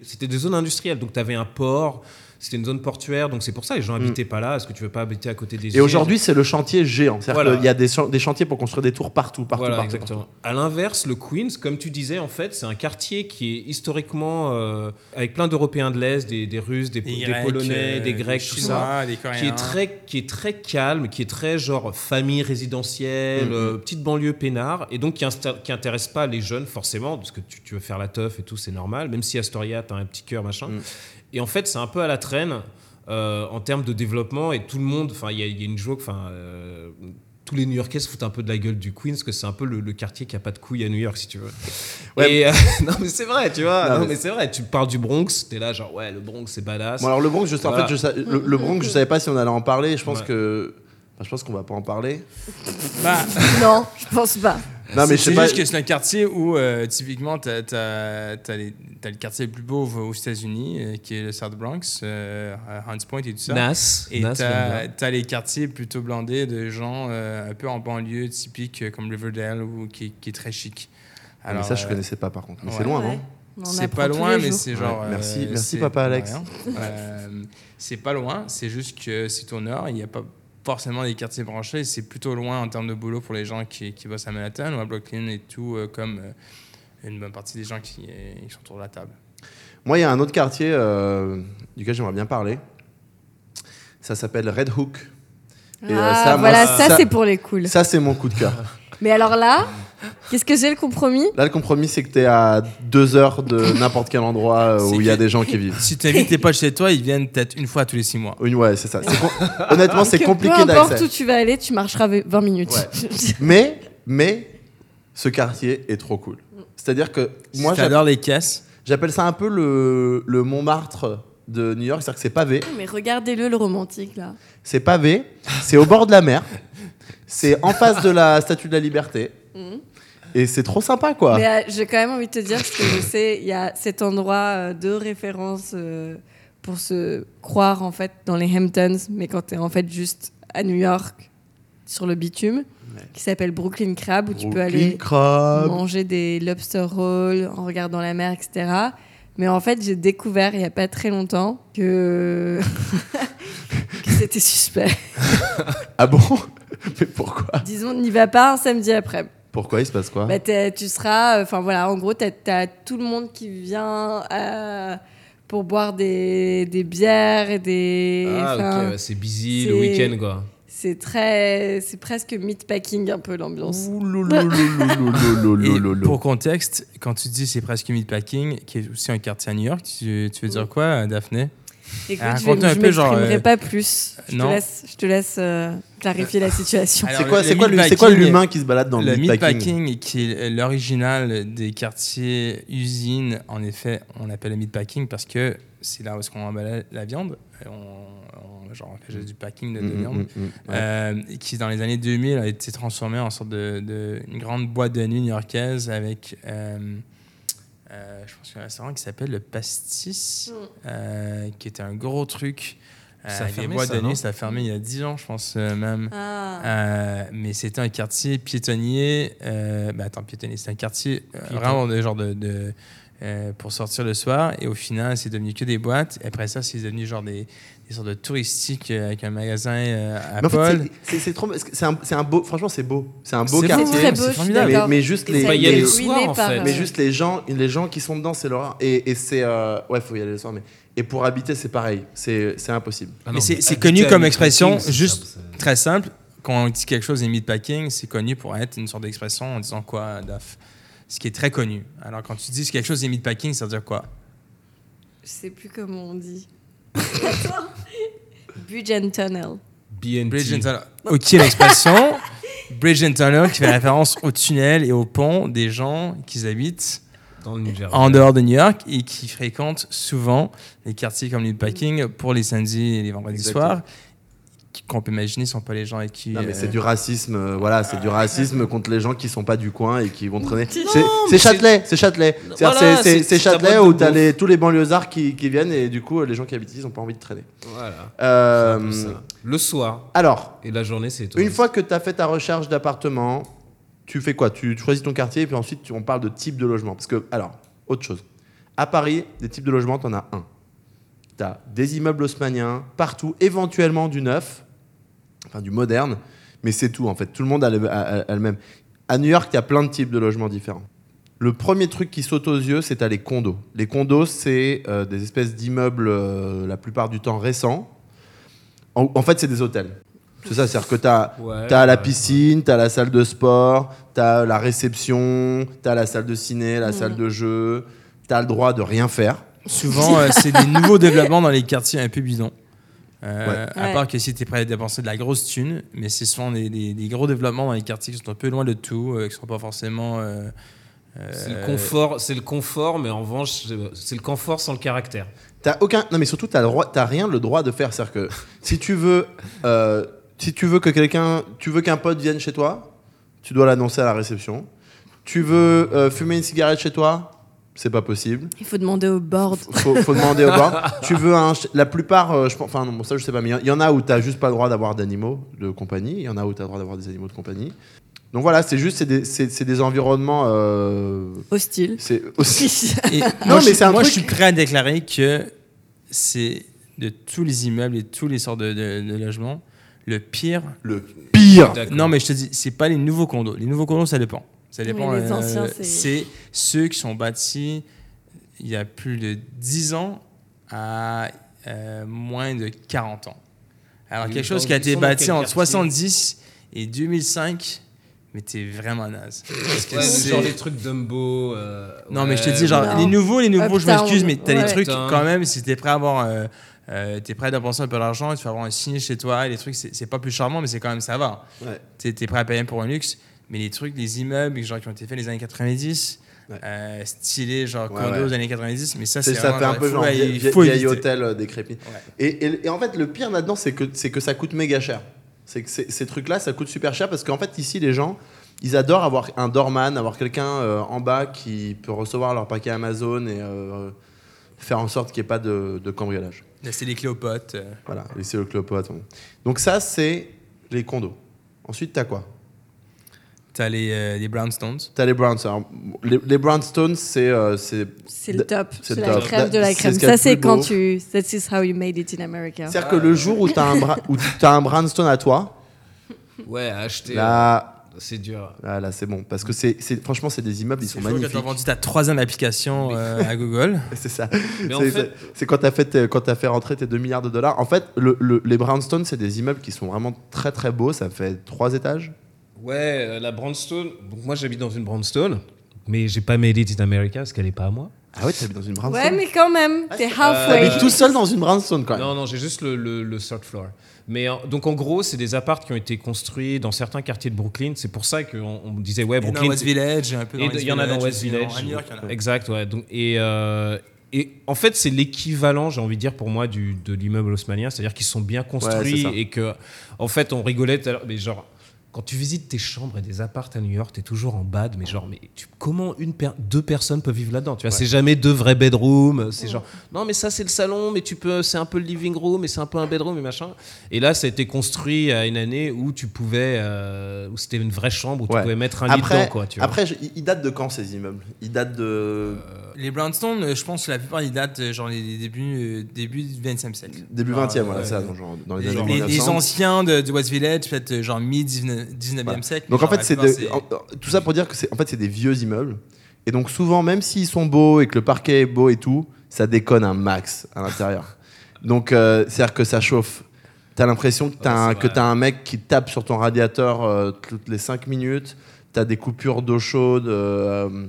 c'était des zones industrielles. Donc tu avais un port, c'était une zone portuaire, donc c'est pour ça les gens habitaient pas là. Est-ce que tu veux pas habiter à côté des Et aujourd'hui, c'est le chantier géant. C'est-à-dire Voilà. qu'il y a des, chan- des chantiers pour construire des tours partout, partout, Voilà, partout, exactement. À l'inverse, le Queens, comme tu disais, en fait, c'est un quartier qui est historiquement euh, avec plein d'Européens de l'Est, des, des Russes, des, des des Grecs, Polonais, euh, des Grecs, des tout Chinois, ça. des Coréens. qui est très qui est très calme, qui est très genre famille résidentielle, Mhm. euh, petite banlieue peinard, et donc qui, qui intéresse pas les jeunes forcément, parce que tu, tu veux faire la teuf et tout, c'est normal, même si Astoria, t'as un petit cœur, machin. Mhm. Et en fait, c'est un peu à la traîne euh, en termes de développement, et tout le monde, enfin, il y, a- il y a une joke, enfin. euh, tous les New-Yorkais se foutent un peu de la gueule du Queens, parce que c'est un peu le, le quartier qui a pas de couilles à New York, si tu veux. Ouais. Et, euh, non, mais c'est vrai, tu vois. Non, Non, mais mais c'est vrai. Tu parles du Bronx, t'es là, genre, ouais, le Bronx, c'est badass. Bon, alors le Bronx, je sais, en fait, je le, le Bronx, je savais pas si on allait en parler. Je pense Ouais. que, enfin, je pense qu'on va pas en parler. Bah, Non, je pense pas. Non, mais je c'est pas. juste que c'est un quartier où, euh, typiquement, tu as, le quartier le plus pauvre aux États-Unis, euh, qui est le South Bronx, euh, à Hunts Point et tout ça. Nas. Et Nas, tu j'aime bien. as, les quartiers plutôt blindés de gens euh, un peu en banlieue, typiques euh, comme Riverdale, ou, qui, qui est très chic. Ah, mais ça, je euh, connaissais pas par contre. Mais ouais. c'est loin, non On en C'est apprend pas tous loin, les mais jours. c'est genre. Ouais, merci- euh, merci, c'est- papa Alex. rien. Euh, c'est pas loin, c'est juste que c'est au nord, il n'y a pas forcément des quartiers branchés, c'est plutôt loin en termes de boulot pour les gens qui, qui bossent à Manhattan ou à Brooklyn et tout, euh, comme euh, une bonne partie des gens qui, euh, qui sont autour de la table. Moi, il y a un autre quartier euh, duquel j'aimerais bien parler. Ça s'appelle Red Hook. Et, euh, Ah, ça, moi, voilà, ça- ça, c'est pour les cools. Ça, c'est mon coup de cœur. Mais alors là, qu'est-ce que c'est le compromis? Là, le compromis, c'est que t'es à deux heures de n'importe quel endroit euh, où il y a des gens qui vivent. Si tu invites tes potes chez toi, ils viennent peut-être une fois tous les six mois. Oui, ouais, c'est ça. C'est Honnêtement, c'est compliqué Peu importe d'accès. où tu vas aller, tu marcheras 20 minutes. Mais, mais, ce quartier est trop cool. C'est-à-dire que moi, j'adore les caisses. j'appelle ça un peu le, le Montmartre de New York. C'est-à-dire que c'est pavé. Mais regardez-le, le romantique, là. C'est pavé. C'est au bord de la mer. C'est en face de la Statue de la Liberté. Mhm. Et c'est trop sympa, quoi. Mais euh, j'ai quand même envie de te dire, parce que je sais, il y a cet endroit euh, de référence euh, pour se croire, en fait, dans les Hamptons, mais quand tu es en fait juste à New York, sur le bitume, qui s'appelle Brooklyn Crab, où tu peux aller Crab. manger des lobster rolls en regardant la mer, etc. Mais en fait, j'ai découvert il n'y a pas très longtemps que, que c'était suspect. Ah bon? Mais pourquoi Disons, n'y va pas un samedi après. Pourquoi il se passe quoi Bah, tu seras, enfin voilà, en gros, tu as, tout le monde qui vient euh, pour boire des, des bières et des. Ah, ok, ouais, c'est busy le week-end, quoi. C'est très, c'est presque meatpacking un peu l'ambiance. Pour contexte, quand tu dis c'est presque meatpacking, qui est aussi un quartier à New York, tu, tu veux dire quoi, Daphné? Écoute, je vais- un je peu, genre, m'exprimerai euh, pas plus. Je te laisse, je te laisse euh, clarifier la situation. C'est quoi, c'est meatpacking- l'humain qui se balade dans le, Le meatpacking meatpacking, qui est l'original des quartiers usines, en effet, on l'appelle le meatpacking parce que c'est là où est-ce qu'on emballait la viande. On, on- genre, on fait juste du packing de, de Mm, viande. mm, mm, ouais. Euh, et qui dans les années 2000 a été transformé en sorte de, de- une grande boîte de nuit new-yorkaise avec euh, euh, je pense qu'il y a un restaurant qui s'appelle le Pastis Mm. euh, qui était un gros truc euh, Ça a avec des fermé, boîtes ça, de non nuit ça a fermé il y a 10 ans je pense euh, même Ah. euh, mais c'était un quartier piétonnier. Euh, ben attends, piétonnier, c'était un quartier euh, Piéton. vraiment de genre de. de, euh, pour sortir le soir. Et au final, c'est devenu que des boîtes. Et après ça, c'est devenu genre des, des sortes de touristiques euh, avec un magasin euh, à en fait, c'est- trop. C'est un, beau. Franchement, c'est beau. C'est un beau quartier. C'est très beau. Mais- mais juste les- Bah, les en fait. Mais juste les gens, les gens qui sont dedans, c'est leur. Et, et c'est. euh, Ouais, faut y aller le soir. Mais et pour habiter, c'est pareil. C'est impossible. Ah Mais non, c'est- connu comme expression, juste- Très simple. Quand on dit quelque chose est meatpacking, c'est connu pour être une sorte d'expression en disant quoi, Daf? Ce qui est très connu. Alors quand tu dis que quelque chose est meatpacking, ça veut dire quoi? Je sais plus comment on dit. Bridge and Tunnel. BNT. Bridge and tunnel. Ok, l'expression. Bridge and tunnel qui fait référence au tunnel et au pont des gens qui habitent dans le New Jersey. en dehors de New York et qui fréquentent souvent les quartiers comme Meatpacking pour les samedis et les vendredis soirs. Qui- Qu'on peut imaginer sont pas les gens avec qui. Non, mais euh, c'est du racisme. euh, voilà, c'est du racisme contre les gens qui sont pas du coin et qui vont traîner. C'est c'est Châtelet. C'est Châtelet. Voilà, c'est- c'est c'est- c'est c'est ta Châtelet où t'as les, tous les banlieusards qui, qui viennent et du coup, les gens qui habitent ici, ils ont pas envie de traîner. Voilà. Euh, C'est. Le soir alors, et la journée, c'est. Une fois que tu as fait ta recherche d'appartement, tu fais quoi? Tu, tu choisis ton quartier et puis ensuite tu- on parle de type de logement. Parce que, alors, autre chose. À Paris, des types de logements, tu en as un. Tu as des immeubles haussmanniens partout, éventuellement du neuf, enfin du moderne, mais c'est tout en fait. Tout le monde a le, a- a- a le même. À New York, il y a plein de types de logements différents. Le premier truc qui saute aux yeux, c'est à les condos. Les condos, c'est euh, des espèces d'immeubles, euh, la plupart du temps récents. En, en fait, c'est des hôtels. C'est ça, c'est-à-dire que tu as, Ouais, la piscine, tu as la salle de sport, tu as la réception, tu as la salle de ciné, la salle de jeu, tu as le droit de rien faire. Souvent, euh, c'est des nouveaux développements dans les quartiers un peu bidons. Euh, Ouais. À part que si tu es prêt à dépenser de la grosse thune, mais c'est souvent des, des- des gros développements dans les quartiers qui sont un peu loin de tout, euh, qui sont pas forcément. euh, euh, C'est le confort, c'est le confort, mais en revanche, c'est- le confort sans le caractère. T'as aucun, non mais surtout t'as le droit, t'as rien le droit de faire. C'est-à-dire que si tu veux, euh, si tu veux que quelqu'un, tu veux qu'un pote vienne chez toi, tu dois l'annoncer à la réception. Tu veux euh, fumer une cigarette chez toi, c'est pas possible. Il faut demander au board. Faut, faut demander au bord. tu veux un, la plupart, euh, je pense, enfin non, bon, ça je sais pas, mais il y, en a où t'as juste pas le droit d'avoir d'animaux de compagnie. Il y en a où t'as le droit d'avoir des animaux de compagnie. Donc voilà, c'est juste, c'est des, c'est- des environnements. euh, Hostile. c'est aussi. Non, moi, mais je, c'est un moi truc- je suis prêt à déclarer que c'est de tous les immeubles et tous les sortes de, de- de logements, le pire. le pire. Non, mais je te dis, c'est pas les nouveaux condos. Les nouveaux condos, ça dépend. Ça dépend. Oui, les euh, anciens, c'est- c'est ceux qui sont bâtis il y a plus de 10 ans à euh, moins de 40 ans. Alors, quelque chose qui a été bâti entre quartier 70 et 2005, mais t'es vraiment naze. Parce que Ouais, c'est- genre les trucs Dumbo. euh, Non, mais je te dis, genre, Non. les nouveaux, les nouveaux, je m'excuse, mais t'as ouais. des trucs, Uptown. quand même, si t'es prêt à avoir. Euh, euh, t'es prêt à dépenser un peu d'argent, tu vas avoir un signé chez toi, et les trucs, c'est pas plus charmant, mais c'est quand même, ça va. T'es prêt à payer pour un luxe, mais les trucs, les immeubles, genre, qui ont été faits les années 90, Ouais. euh, stylés, genre, Ouais, condos ouais. des années 90, mais ça, C'est- ça fait un peu genre vieil, il vieil- hôtel euh, décrépit. Et, et- et en fait, le pire là-dedans, c'est que, que ça coûte méga cher. C'est que ces- trucs-là, ça coûte super cher parce qu'en fait, ici, les gens, ils adorent avoir un doorman, avoir quelqu'un euh, en bas qui peut recevoir leur paquet Amazon et euh, faire en sorte qu'il n'y ait pas de, de cambriolage. Laisser les clés aux potes. euh. Voilà, laisser le clopote. bon. Donc ça, c'est les condos. Ensuite, t'as quoi? T'as les, euh, les brownstones. T'as les brownstones. Alors, les, les brownstones, c'est euh, c'est C'est le top. C'est C'est la top. crème de la C'est crème. ce Ça, c'est quand beau. tu. That is how you made it in America. C'est-à-dire que le jour où t'as un, t'as un brownstone à toi, Ouais, à acheter. là, C'est dur. là, là, c'est bon. Parce que c'est, c'est- franchement, c'est des immeubles, ils sont C'est chaud quand magnifiques. t'as vendu ta troisième application euh, à Google. C'est ça. Mais en C'est, fait, c'est- c'est quand t'as fait, quand t'as fait rentrer tes 2 milliards de dollars. En fait, le- le- les brownstones, c'est des immeubles qui sont vraiment très très beaux. Ça fait trois étages. Ouais, euh, la brownstone. Donc moi, j'habite dans une brownstone, mais j'ai pas made it in America parce qu'elle est pas à moi. Ah ouais, t'habites dans une brownstone. Ouais, mais quand même, t'es T'habites halfway. tout seul dans une brownstone quand même. Non, non, j'ai juste le, le, le third floor. Mais donc en gros, c'est des apparts qui ont été construits dans certains quartiers de Brooklyn. C'est pour ça qu'on on disait ouais, Et dans Brooklyn. West Village, un peu dans il y en a dans Village West Village. À New York, il y en a. Exact, ouais. Donc, et, euh, et en fait, c'est l'équivalent, j'ai envie de dire pour moi, du, de l'immeuble haussmannien. C'est-à-dire qu'ils sont bien construits Ouais, et que, en fait, on rigolait tout à l'heure, mais genre. Quand tu visites tes chambres et des apparts à New York, t'es toujours en bad, mais genre, mais tu- comment une per- deux personnes peuvent vivre là-dedans Tu vois, c'est jamais deux vrais bedrooms. C'est genre, non, mais ça c'est le salon, mais tu peux, c'est un peu le living room, mais c'est un peu un bedroom et machin. Et là, ça a été construit à une année où tu pouvais, euh, où c'était une vraie chambre où tu pouvais mettre un lit Après, dedans, quoi. Tu vois. après je- ils ils datent de quand ces immeubles? Ils datent de Les brownstones, euh, je pense que la plupart, ils datent euh, genre les débuts, euh, début du 20e siècle. début Genre, 20e, voilà, ça, dans, genre, dans les Les, années les- 1900. les anciens de, de West Village, peut-être genre mi-19e Voilà. siècle. Donc en fait, c'est de- en- tout ça pour dire que c'est en fait c'est des vieux immeubles. Et donc souvent, même s'ils sont beaux et que le parquet est beau et tout, ça déconne un max à l'intérieur. donc euh, c'est-à-dire que ça chauffe. T'as l'impression que t'as Ouais, un, un mec qui tape sur ton radiateur euh, toutes les 5 minutes. T'as des coupures d'eau chaude euh,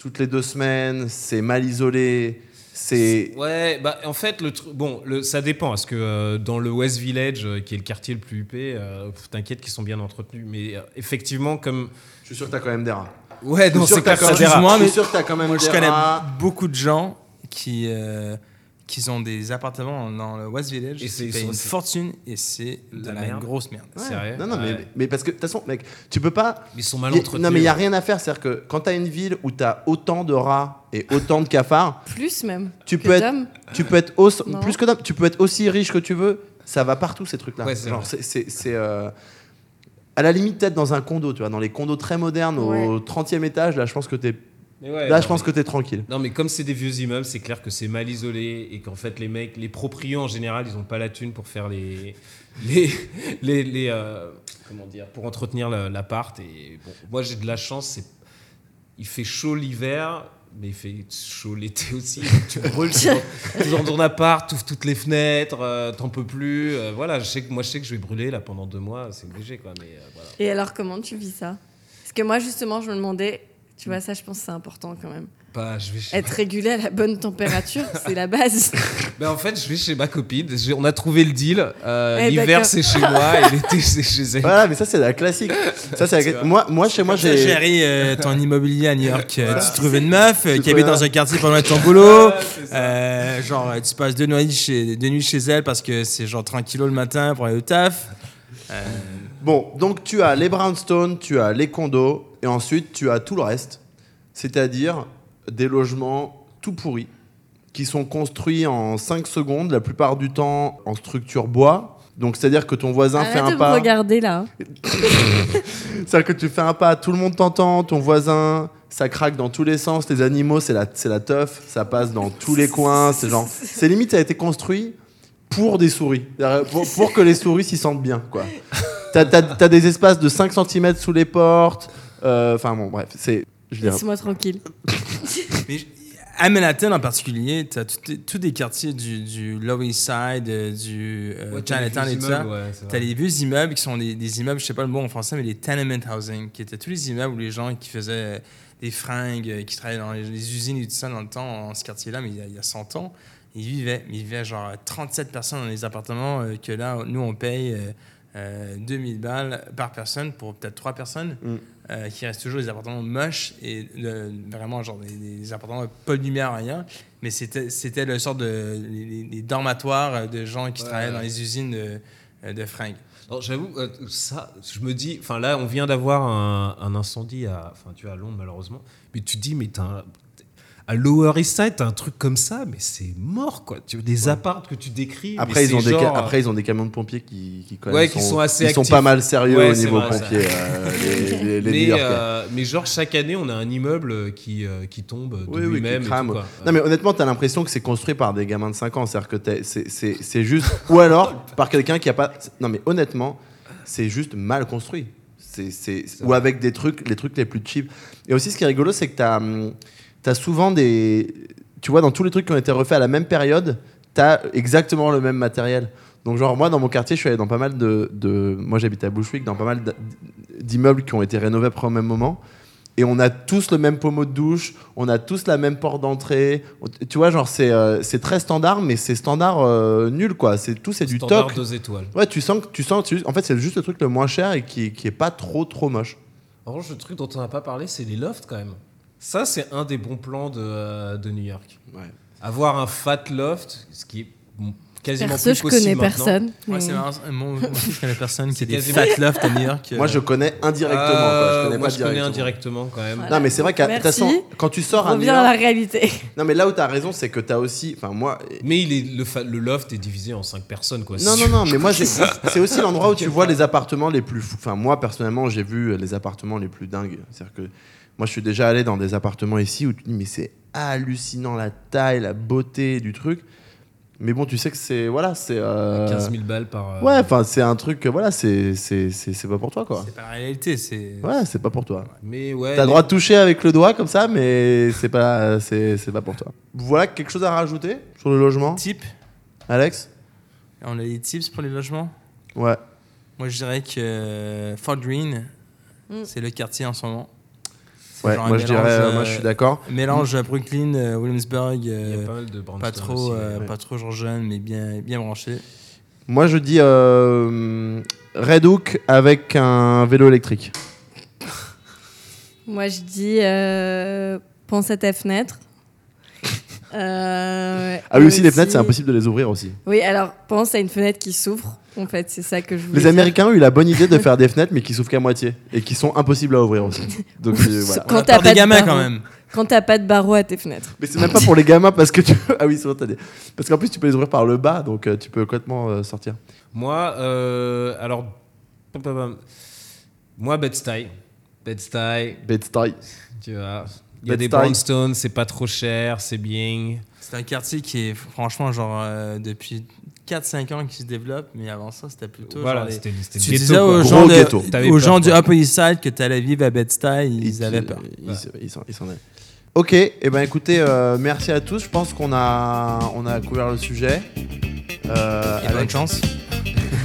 toutes les deux semaines. C'est mal isolé. C'est Ouais, bah en fait, le bon, le, ça dépend. Parce que euh, dans le West Village, euh, qui est le quartier le plus huppé, euh, t'inquiète qu'ils sont bien entretenus. Mais euh, effectivement, comme. je suis sûr que t'as quand même des rats. Ouais, Je non, sûr c'est clair quand que même- ça dérape. je mais suis sûr que t'as quand même Moi, je des connais rats. beaucoup de gens qui, euh, qui ont des appartements dans le West Village Et c'est- payent une fortune et c'est de la la, merde. grosse merde. Sérieux Non, non, mais, Ouais. mais parce que de toute façon, mec, tu peux pas. Ils sont mal Y entretenus. non, mais il n'y a rien à faire. C'est-à-dire que quand tu as une ville où tu as autant de rats et autant de cafards, Plus même. tu que peux être, tu peux être aussi, plus que d'hommes, tu peux être aussi riche que tu veux. Ça va partout ces trucs-là. Ouais, Genre, c'est, euh, à la limite peut-être dans un condo, tu vois, dans les condos très modernes au 30e étage. Là, je pense que t'es, Mais ouais, là, non, je pense mais- que t'es tranquille. Non, mais comme c'est des vieux immeubles, c'est clair que c'est mal isolé et qu'en fait, les mecs, les proprios en général, ils ont pas la thune pour faire les. les, les, les, euh, comment dire Pour entretenir l'appart. Et bon, moi, j'ai de la chance, c'est. Il fait chaud l'hiver, mais il fait chaud l'été aussi. Tu brûles t'es dans, ton appart, tu ouvres toutes les fenêtres, euh, t'en peux plus. euh, voilà, je sais que, moi, je sais que je vais brûler là pendant deux mois, c'est obligé, quoi. Mais euh, voilà. Et alors, comment tu vis ça? Parce que moi, justement, je me demandais, tu vois, ça, je pense que c'est important quand même. Pas, je vais chez- Être régulé à la bonne température, c'est la base. Ben, en fait, je vais chez ma copine. On a trouvé le deal. Euh, Eh, L'hiver, c'est chez moi et l'été, c'est chez elle. Voilà, mais ça c'est la classique. Ça c'est la- moi, moi chez moi J'ai géré euh, ton immobilier à New York. euh, tu trouves une meuf euh, qui habite dans un quartier loin de ton boulot. Euh, genre, tu passes deux nuits, chez, deux nuits chez elle parce que c'est genre 30 kilos le matin pour aller au taf. Euh, Bon, donc tu as les brownstones, tu as les condos, et ensuite tu as tout le reste, c'est-à-dire des logements tout pourris, qui sont construits en 5 secondes, la plupart du temps en structure bois. Donc c'est-à-dire que ton voisin fait un de pas, regarder là. c'est-à-dire que tu fais un pas, tout le monde t'entend, ton voisin, ça craque dans tous les sens, les animaux c'est la, c'est la teuf, ça passe dans tous les coins, c'est genre, c'est limite ça a été construit pour des souris, pour, pour que les souris s'y sentent bien quoi. T'as, t'as- t'as des espaces de 5 cm sous les portes, enfin bon bref, c'est, Laisse-moi tranquille. mais à Manhattan en particulier, tu as tous des quartiers du, du Lower East Side, euh, du euh, Ouais, t'as les Chinatown vieux et tout ça. ouais, Tu as les vieux immeubles qui sont des, des immeubles, je sais pas le mot en français, mais les tenement housing, qui étaient tous les immeubles où les gens qui faisaient des fringues, euh, qui travaillaient dans les, les usines et tout ça dans le temps, en ce quartier-là, mais il y, a, il y a 100 ans, ils vivaient. Ils vivaient genre 37 personnes dans les appartements euh, que là, nous, on paye euh, euh, 2000 balles par personne pour peut-être 3 personnes. Mm. Euh, qui restent toujours des appartements moches et le- vraiment genre des, des appartements pas de lumière rien. Mais c'était c'était le sort de les, les- dormatoires de gens qui Ouais, travaillaient ouais. dans les usines de, de fringues Alors, j'avoue, euh, ça, je me dis, enfin là, on vient d'avoir un, un incendie à, enfin, tu vois, à Londres malheureusement, mais tu te dis, mais t'as un- à Lower East Side, t'as un truc comme ça, mais c'est mort quoi. Tu des apparts que tu décris. mais Après, ils ont des genre, ca- après, ils ont des camions de pompiers qui, qui, quand même Ouais, qui sont assez ils sont pas mal sérieux Ouais, au niveau pompiers, euh, les, les, les mais, New-Yorkais. euh, mais genre chaque année, on a un immeuble qui, euh, qui tombe de Oui, lui-même. Non, mais honnêtement, t'as l'impression que c'est construit par des gamins de 5 ans. C'est-à-dire que c'est- juste. Ou alors par quelqu'un qui a pas. Non, mais honnêtement, c'est juste mal construit. Ou avec des trucs, les trucs les plus cheap. Et aussi, ce qui est rigolo, c'est que t'as hum, as souvent des. Tu vois, dans tous les trucs qui ont été refaits à la même période, t'as exactement le même matériel. Donc, genre, moi, dans mon quartier, je suis allé dans pas mal de. de- moi, j'habite à Bushwick, dans pas mal d'immeubles qui ont été rénovés après au même moment. Et on a tous le même pommeau de douche, on a tous la même porte d'entrée. Tu vois, genre, c'est euh, c'est très standard, mais c'est standard euh, nul, quoi. C'est tout, c'est du Standard toc. deux étoiles. Ouais, tu sens que tu sens, tu- en fait, c'est juste le truc le moins cher et qui, qui est pas trop, trop moche. En revanche, le truc dont on n'a pas parlé, c'est les lofts quand même. Ça, c'est un des bons plans de, euh, de New York. Ouais. Avoir un fat loft, ce qui est quasiment Perso, plus je possible connais maintenant. personne. Ouais, mais- c'est marrant. Moi, moi aussi, je connais personne qui C'est a des quasiment- fat lofts à New York. Moi, je connais indirectement. quoi. Je Euh, connais moi, pas je connais directement. indirectement quand même. Voilà. Non, mais c'est vrai qu'à de toute Merci. façon, quand tu sors à New Reviens à la York. réalité. Non, mais là où tu as raison, c'est que tu as aussi. Enfin, moi. Mais il est, le, fa- le loft est divisé en 5 personnes. Quoi. Non, Si non, tu- non, mais moi, j'ai- c'est aussi l'endroit où tu vois les appartements les plus fous. Enfin, moi, personnellement, j'ai vu les appartements les plus dingues. C'est-à-dire que moi, je suis déjà allé dans des appartements ici où tu te dis, mais c'est hallucinant la taille, la beauté du truc. Mais bon, tu sais que c'est. Voilà, c'est. euh, 15 000 balles par. euh, Ouais, enfin, c'est un truc. que, Voilà, c'est c'est- c'est- c'est pas pour toi, quoi. C'est pas la réalité, c'est. Ouais, c'est pas pour toi. Mais ouais. T'as le droit de toucher avec le doigt comme ça, mais c'est pas, c'est c'est pas pour toi. Voilà, quelque chose à rajouter sur le logement? Type, Alex? On a des tips pour les logements? Ouais. Moi, je dirais que euh, Fort Greene, Mm. c'est le quartier en ce moment. Ouais, genre moi je dirais, euh, moi euh, je suis d'accord. Mélange à Brooklyn, euh, Williamsburg, euh, pas de trop, aussi, euh, ouais. pas trop genre jeune, mais bien, bien branché. Moi je dis euh, Red Hook avec un vélo électrique. Moi, je dis euh, pense à ta fenêtre. Euh, Ah oui, aussi les fenêtres, c'est impossible de les ouvrir aussi. Oui, alors pense à une fenêtre qui s'ouvre. En fait, c'est ça que je voulais Les dire. Américains ont eu la bonne idée de faire des fenêtres mais qui s'ouvrent qu'à moitié et qui sont impossibles à ouvrir aussi. Donc euh, voilà. Quand t'as pas des de gamins barreaux. quand même. Quand t'as pas de barreaux à tes fenêtres. Mais c'est même pas pour les gamins parce que tu ah oui, c'est vrai, t'as des- parce qu'en plus tu peux les ouvrir par le bas donc euh, tu peux complètement euh, sortir. Moi, euh, alors. Moi, Bed-Stuy. Bed-Stuy, Bed-Stuy. tu vois. Il y a des brownstones, c'est pas trop cher, c'est bien. C'est un quartier qui est franchement genre euh, depuis 4-5 ans qui se développe, mais avant ça, c'était plutôt Voilà, genre c'était c'était Tu disais aux gens, de- aux gens du. Upper East Side que tu allais vivre à Bed-Stuy, ils Et avaient peur. Ils, ils s'en- ils s'en allaient. Ok, et ben écoutez, euh, merci à tous. Je pense qu'on a, on a couvert le sujet. Euh, Et bonne chance.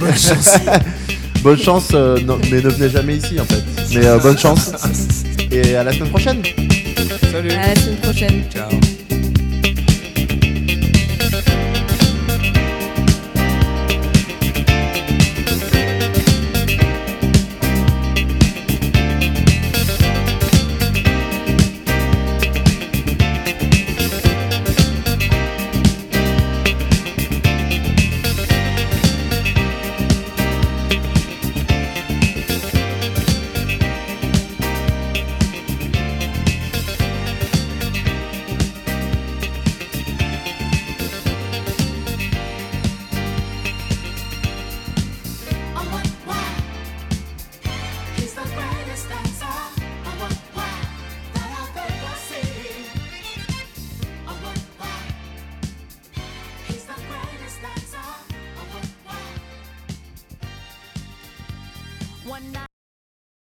bonne chance, euh, non, mais ne venez jamais ici en fait. Mais euh, bonne chance et à la semaine prochaine. Salut. À la semaine prochaine. Ciao.